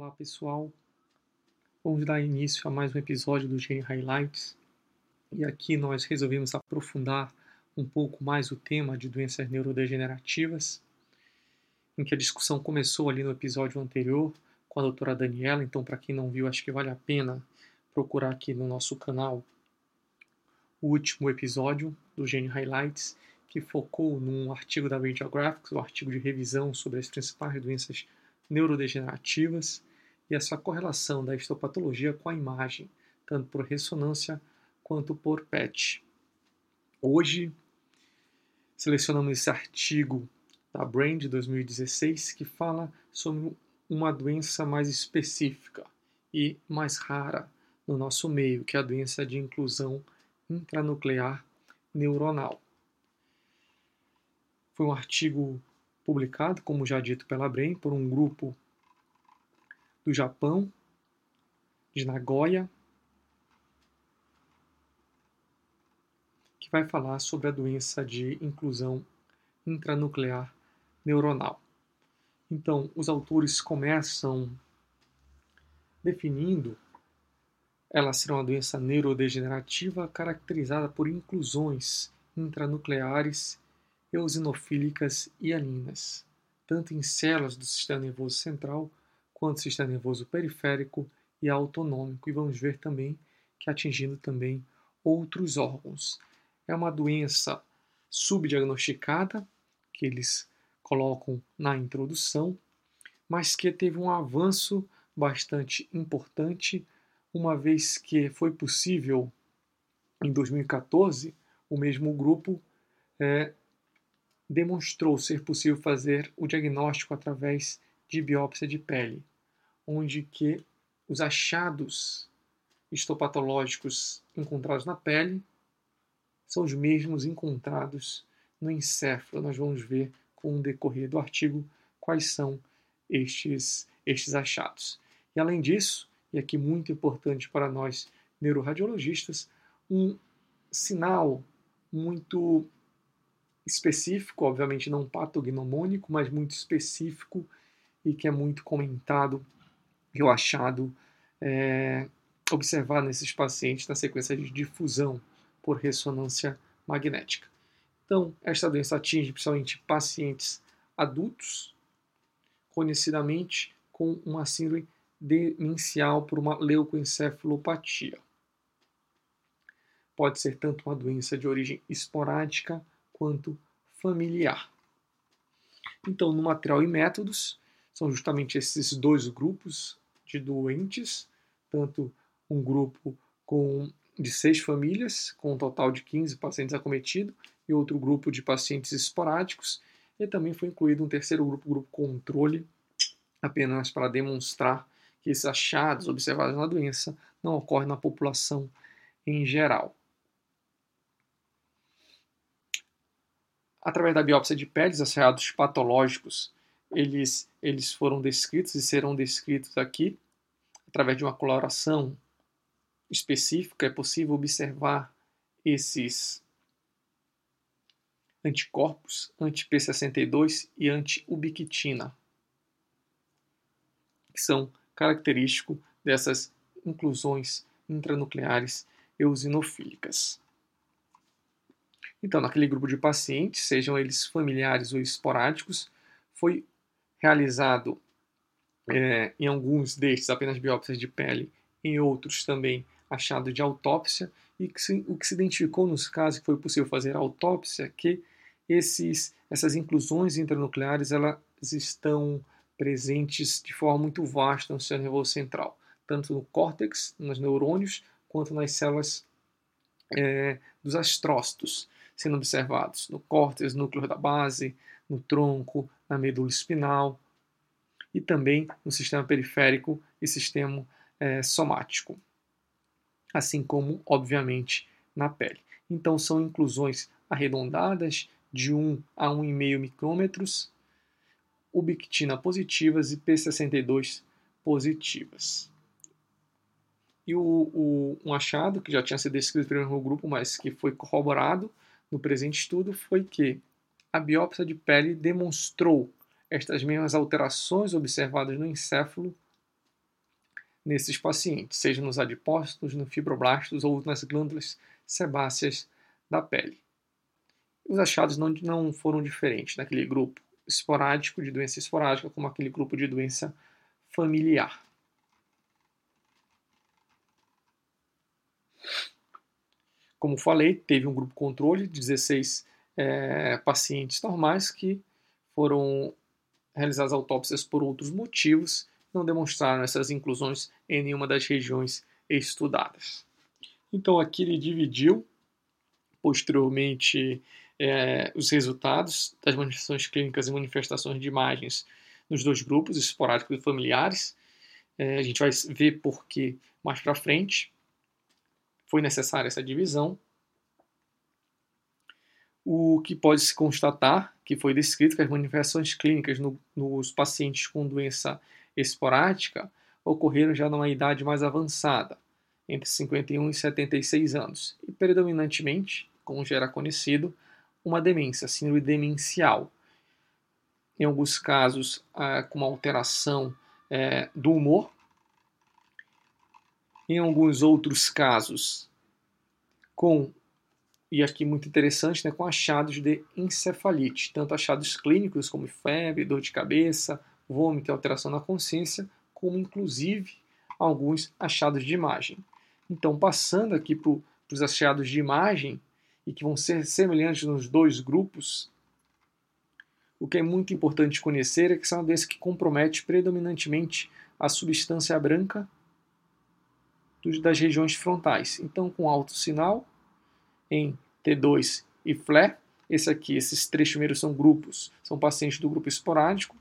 Olá pessoal, vamos dar início a mais um episódio do Gene Highlights. E aqui nós resolvemos aprofundar um pouco mais o tema de doenças neurodegenerativas, em que a discussão começou ali no episódio anterior com a doutora Daniela, então para quem não viu, acho que vale a pena procurar aqui no nosso canal o último episódio do Gene Highlights, que focou num artigo da Radiographics, o um artigo de revisão sobre as principais doenças neurodegenerativas e essa correlação da histopatologia com a imagem, tanto por ressonância quanto por PET. Hoje, selecionamos esse artigo da Brain de 2016 que fala sobre uma doença mais específica e mais rara no nosso meio, que é a doença de inclusão intranuclear neuronal. Foi um artigo publicado, como já dito pela Brain, por um grupo do Japão, de Nagoya, que vai falar sobre a doença de inclusão intranuclear neuronal. Então, os autores começam definindo ela ser uma doença neurodegenerativa caracterizada por inclusões intranucleares eosinofílicas e alinas, tanto em células do sistema nervoso central quanto sistema nervoso periférico e autonômico, e vamos ver também que atingindo também outros órgãos. É uma doença subdiagnosticada, que eles colocam na introdução, mas que teve um avanço bastante importante, uma vez que foi possível, em 2014, o mesmo grupo é, demonstrou ser possível fazer o diagnóstico através de biópsia de pele, onde que os achados histopatológicos encontrados na pele são os mesmos encontrados no encéfalo. Nós vamos ver com o decorrer do artigo quais são estes, estes achados. E além disso, e aqui muito importante para nós neuroradiologistas, um sinal muito específico, obviamente não patognomônico, mas muito específico e que é muito comentado o achado é, observado nesses pacientes na sequência de difusão por ressonância magnética. Então, esta doença atinge principalmente pacientes adultos, conhecidamente com uma síndrome demencial por uma leucoencefalopatia. Pode ser tanto uma doença de origem esporádica quanto familiar. Então, no material e métodos, são justamente esses dois grupos de doentes, tanto um grupo com de seis famílias, com um total de 15 pacientes acometidos, e outro grupo de pacientes esporádicos, e também foi incluído um terceiro grupo, grupo controle, apenas para demonstrar que esses achados observados na doença não ocorrem na população em geral. através da biópsia de pele, os achados patológicos, eles, eles foram descritos e serão descritos aqui. Através de uma coloração específica, é possível observar esses anticorpos anti-P62 e anti-ubiquitina, que são característicos dessas inclusões intranucleares eosinofílicas. Então, naquele grupo de pacientes, sejam eles familiares ou esporádicos, foi realizado é, em alguns destes apenas biópsias de pele, em outros também achado de autópsia, e que se, o que se identificou nos casos que foi possível fazer autópsia, que esses, essas inclusões intranucleares elas estão presentes de forma muito vasta no sistema nervoso central, tanto no córtex, nos neurônios, quanto nas células é, dos astrócitos sendo observados no córtex, núcleo da base, no tronco, na medula espinal e também no sistema periférico e sistema é, somático, assim como, obviamente, na pele. Então, são inclusões arredondadas de 1 a 1,5 micrômetros, ubiquitina positivas e P62 positivas. E o, o, um achado que já tinha sido descrito no grupo, mas que foi corroborado no presente estudo foi que a biópsia de pele demonstrou estas mesmas alterações observadas no encéfalo nesses pacientes, seja nos adipócitos, nos fibroblastos ou nas glândulas sebáceas da pele. Os achados não, não foram diferentes naquele grupo esporádico de doença esporádica como aquele grupo de doença familiar. Como falei, teve um grupo controle de 16 é, pacientes normais que foram realizadas autópsias por outros motivos, não demonstraram essas inclusões em nenhuma das regiões estudadas. Então aqui ele dividiu posteriormente é, os resultados das manifestações clínicas e manifestações de imagens nos dois grupos, esporádicos e familiares. É, a gente vai ver por que mais para frente foi necessária essa divisão. O que pode se constatar, que foi descrito que as manifestações clínicas no, nos pacientes com doença esporádica ocorreram já numa idade mais avançada, entre 51 e 76 anos, e predominantemente, como já era conhecido, uma demência, síndrome demencial. Em alguns casos, ah, com uma alteração é, do humor. Em alguns outros casos, com, e aqui muito interessante, né, com achados de encefalite, tanto achados clínicos como febre, dor de cabeça, vômito e alteração na consciência, como inclusive alguns achados de imagem. Então, passando aqui para os achados de imagem, e que vão ser semelhantes nos dois grupos, o que é muito importante conhecer é que são uma doença que compromete predominantemente a substância branca das regiões frontais. Então, com alto sinal em T2 e FLE, esse aqui, esses três primeiros são grupos, são pacientes do grupo esporádico,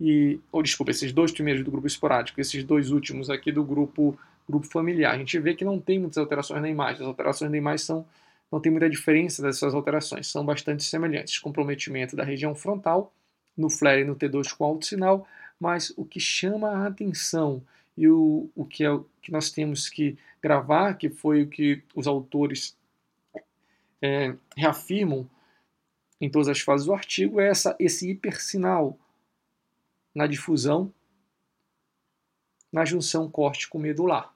e, ou desculpa, esses dois primeiros do grupo esporádico, esses dois últimos aqui do grupo, grupo familiar. A gente vê que não tem muitas alterações na imagem, as alterações na imagem são não tem muita diferença dessas alterações, são bastante semelhantes. Comprometimento da região frontal, no flare e no T2 com alto sinal, mas o que chama a atenção e o, o que, é, o que nós temos que gravar, que foi o que os autores é, reafirmam em todas as fases do artigo, é essa, esse hipersinal na difusão na junção córtico-medular.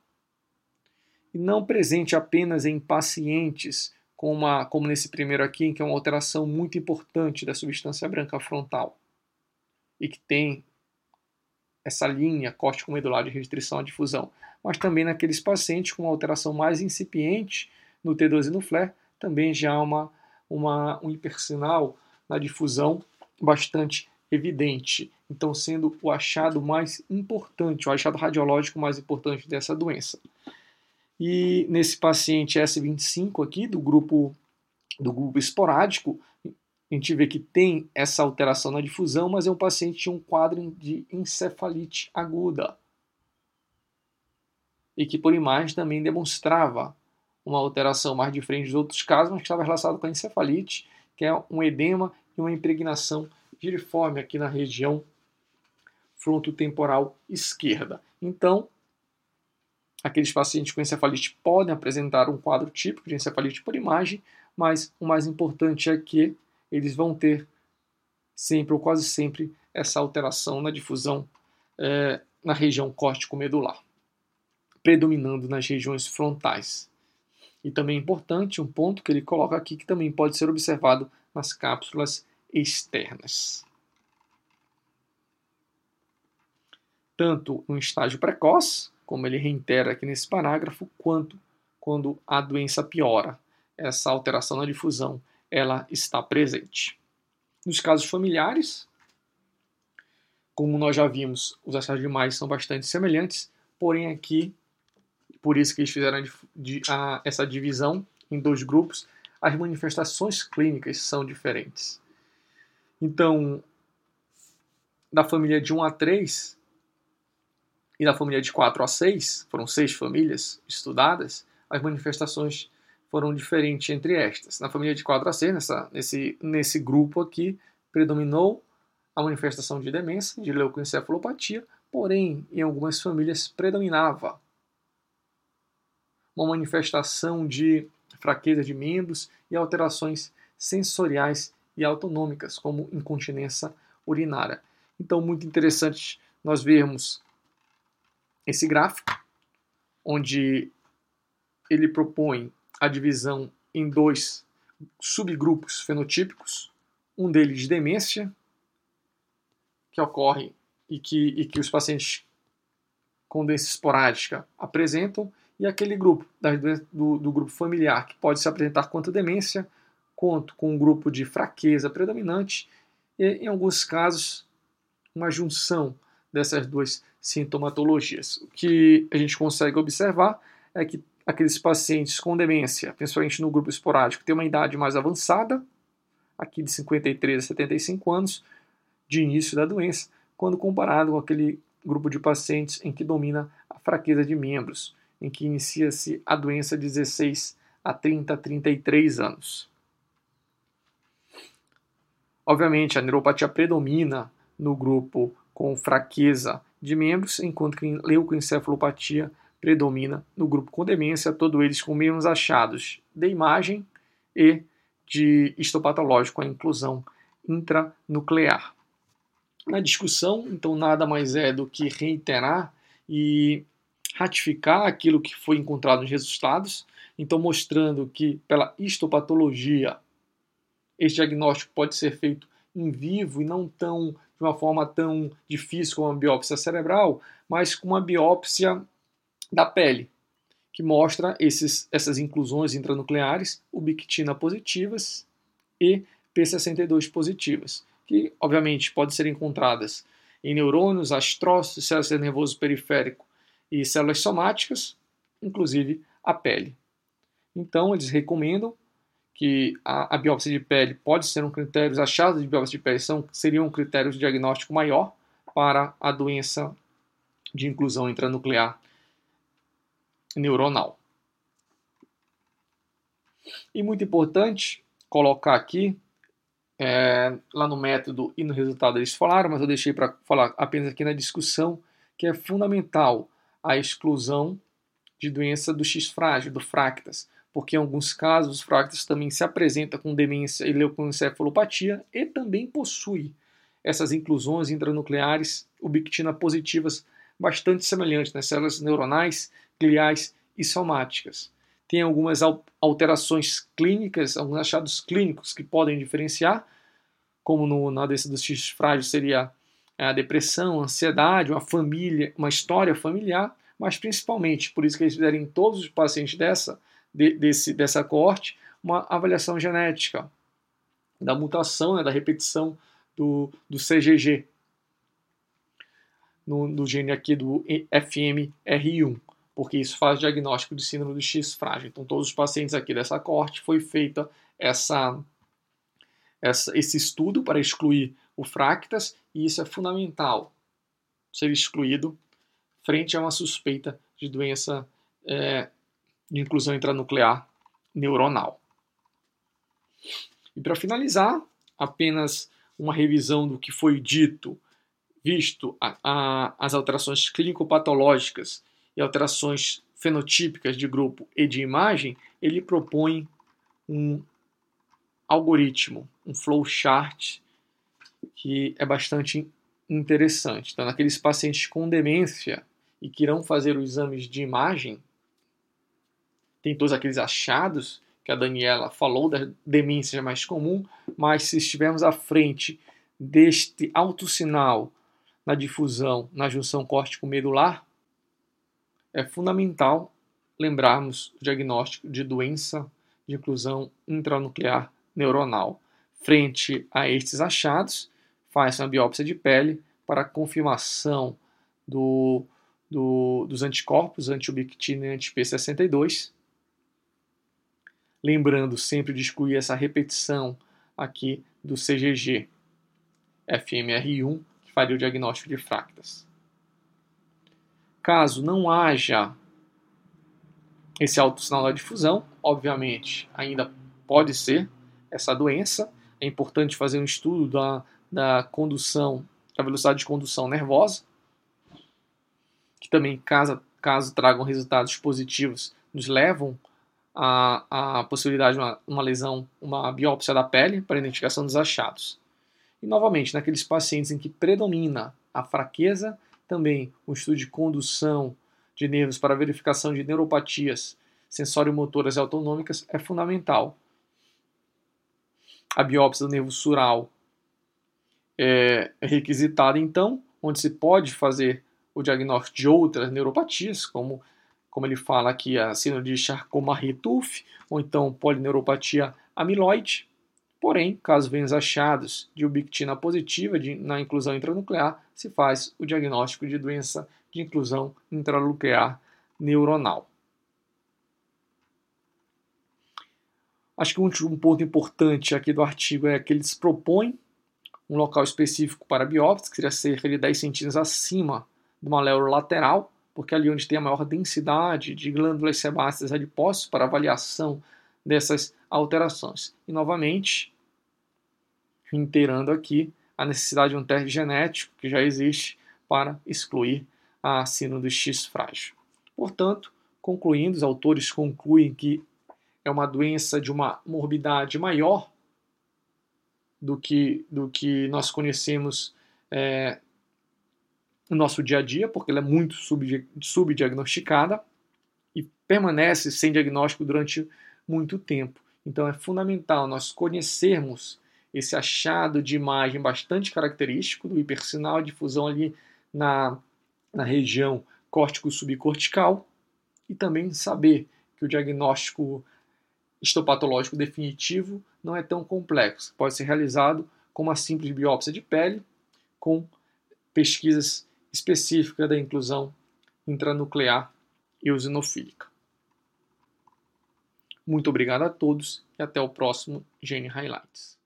E não presente apenas em pacientes com uma, como nesse primeiro aqui, em que é uma alteração muito importante da substância branca frontal e que tem essa linha córtico-medular de restrição à difusão, mas também naqueles pacientes com uma alteração mais incipiente no T2 e no FLAIR, também já há uma, uma, um hipersinal na difusão bastante evidente. Então, sendo o achado mais importante, o achado radiológico mais importante dessa doença. E nesse paciente S25 aqui, do grupo, do grupo esporádico, a gente vê que tem essa alteração na difusão, mas é um paciente de um quadro de encefalite aguda. E que por imagem também demonstrava uma alteração mais diferente dos outros casos, mas que estava relacionado com a encefalite, que é um edema e uma impregnação giriforme aqui na região frontotemporal esquerda. Então, Aqueles pacientes com encefalite podem apresentar um quadro típico de encefalite por imagem, mas o mais importante é que eles vão ter sempre ou quase sempre essa alteração na difusão é, na região córtico-medular, predominando nas regiões frontais. E também é importante um ponto que ele coloca aqui que também pode ser observado nas cápsulas externas. Tanto no estágio precoce, como ele reitera aqui nesse parágrafo, quanto quando a doença piora. Essa alteração na difusão ela está presente. Nos casos familiares, como nós já vimos, os achados de mais são bastante semelhantes, porém aqui, por isso que eles fizeram a, essa divisão em dois grupos, as manifestações clínicas são diferentes. Então, da família de 1 a 3, e na família de 4 a 6, foram seis famílias estudadas, as manifestações foram diferentes entre estas. Na família de 4 a 6, nessa, nesse, nesse grupo aqui, predominou a manifestação de demência, de leucoencefalopatia, porém, em algumas famílias predominava uma manifestação de fraqueza de membros e alterações sensoriais e autonômicas, como incontinência urinária. Então, muito interessante nós vermos esse gráfico, onde ele propõe a divisão em dois subgrupos fenotípicos, um deles de demência, que ocorre e que, e que os pacientes com doença esporádica apresentam, e aquele grupo do, do grupo familiar que pode se apresentar quanto demência, quanto com um grupo de fraqueza predominante, e em alguns casos uma junção dessas duas sintomatologias. O que a gente consegue observar é que aqueles pacientes com demência, principalmente no grupo esporádico, têm uma idade mais avançada, aqui de 53 a 75 anos, de início da doença, quando comparado com aquele grupo de pacientes em que domina a fraqueza de membros, em que inicia-se a doença de 16 a 30 a 33 anos. Obviamente, a neuropatia predomina no grupo com fraqueza de membros, enquanto que a leucoencefalopatia predomina no grupo com demência, todos eles com menos achados de imagem e de histopatológico, a inclusão intranuclear. Na discussão, então, nada mais é do que reiterar e ratificar aquilo que foi encontrado nos resultados, então mostrando que pela histopatologia esse diagnóstico pode ser feito em vivo e não tão de uma forma tão difícil como a biópsia cerebral, mas com uma biópsia da pele, que mostra esses, essas inclusões intranucleares, ubiquitina positivas e P62 positivas, que obviamente podem ser encontradas em neurônios, astrócitos, células nervoso periférico e células somáticas, inclusive a pele. Então, eles recomendam que a, a, biópsia de pele pode ser um critério, os achados de biópsia de pele são, seriam um critério de diagnóstico maior para a doença de inclusão intranuclear neuronal. E muito importante colocar aqui, é, lá no método e no resultado eles falaram, mas eu deixei para falar apenas aqui na discussão, que é fundamental a exclusão de doença do X frágil, do fractas, porque em alguns casos os fractas também se apresenta com demência e leucoencefalopatia e também possui essas inclusões intranucleares ubiquitina positivas bastante semelhantes nas células neuronais, gliais e somáticas. Tem algumas alterações clínicas, alguns achados clínicos que podem diferenciar, como no, na doença dos X frágil seria a depressão, a ansiedade, uma família, uma história familiar, mas principalmente, por isso que eles fizeram em todos os pacientes dessa, de, desse, dessa corte uma avaliação genética da mutação, né, da repetição do, do CGG, no, do gene aqui do FMR1, porque isso faz diagnóstico de síndrome do X frágil. Então, todos os pacientes aqui dessa corte foi feita essa, essa, esse estudo para excluir o fractas, e isso é fundamental ser excluído frente a uma suspeita de doença é, de inclusão intranuclear neuronal. E para finalizar, apenas uma revisão do que foi dito, visto a, a, as alterações clínico-patológicas e alterações fenotípicas de grupo e de imagem, ele propõe um algoritmo, um flowchart, que é bastante interessante. Então, naqueles pacientes com demência e que irão fazer os exames de imagem, tem todos aqueles achados que a Daniela falou da demência mais comum, mas se estivermos à frente deste alto sinal na difusão na junção córtico-medular, é fundamental lembrarmos o diagnóstico de doença de inclusão intranuclear neuronal. Frente a estes achados, faz uma biópsia de pele para confirmação do, do, dos anticorpos anti-ubiquitina e anti-P62 Lembrando sempre de excluir essa repetição aqui do CGG FMR1, que faria o diagnóstico de fractas. Caso não haja esse alto sinal da difusão, obviamente ainda pode ser essa doença. É importante fazer um estudo da, da condução, da velocidade de condução nervosa, que também, caso, caso tragam resultados positivos, nos levam a, a possibilidade de uma, uma lesão, uma biópsia da pele para identificação dos achados. E novamente, naqueles pacientes em que predomina a fraqueza, também o estudo de condução de nervos para verificação de neuropatias sensório-motoras e autonômicas é fundamental. A biópsia do nervo sural é requisitada, então, onde se pode fazer o diagnóstico de outras neuropatias, como, como ele fala aqui, a síndrome de Charcot-Marie-Tooth, ou então polineuropatia amiloide. Porém, caso venham achados de ubiquitina positiva de, na inclusão intranuclear, se faz o diagnóstico de doença de inclusão intranuclear neuronal. Acho que um, ponto importante aqui do artigo é que eles propõem um local específico para biópsia, que seria cerca de 10 centímetros acima do maléolo lateral, porque é ali onde tem a maior densidade de glândulas sebáceas adipócitas para avaliação dessas alterações. E novamente, reiterando aqui a necessidade de um teste genético que já existe para excluir a síndrome do X frágil. Portanto, concluindo, os autores concluem que é uma doença de uma morbidade maior do que, do que nós conhecemos é, no nosso dia a dia, porque ela é muito subdiagnosticada e permanece sem diagnóstico durante muito tempo. Então é fundamental nós conhecermos esse achado de imagem bastante característico do hipersinal, difusão ali na, na região córtico-subcortical e também saber que o diagnóstico histopatológico definitivo não é tão complexo. Pode ser realizado com uma simples biópsia de pele, com pesquisas específicas da inclusão intranuclear eosinofílica. Muito obrigado a todos e até o próximo Gene Highlights.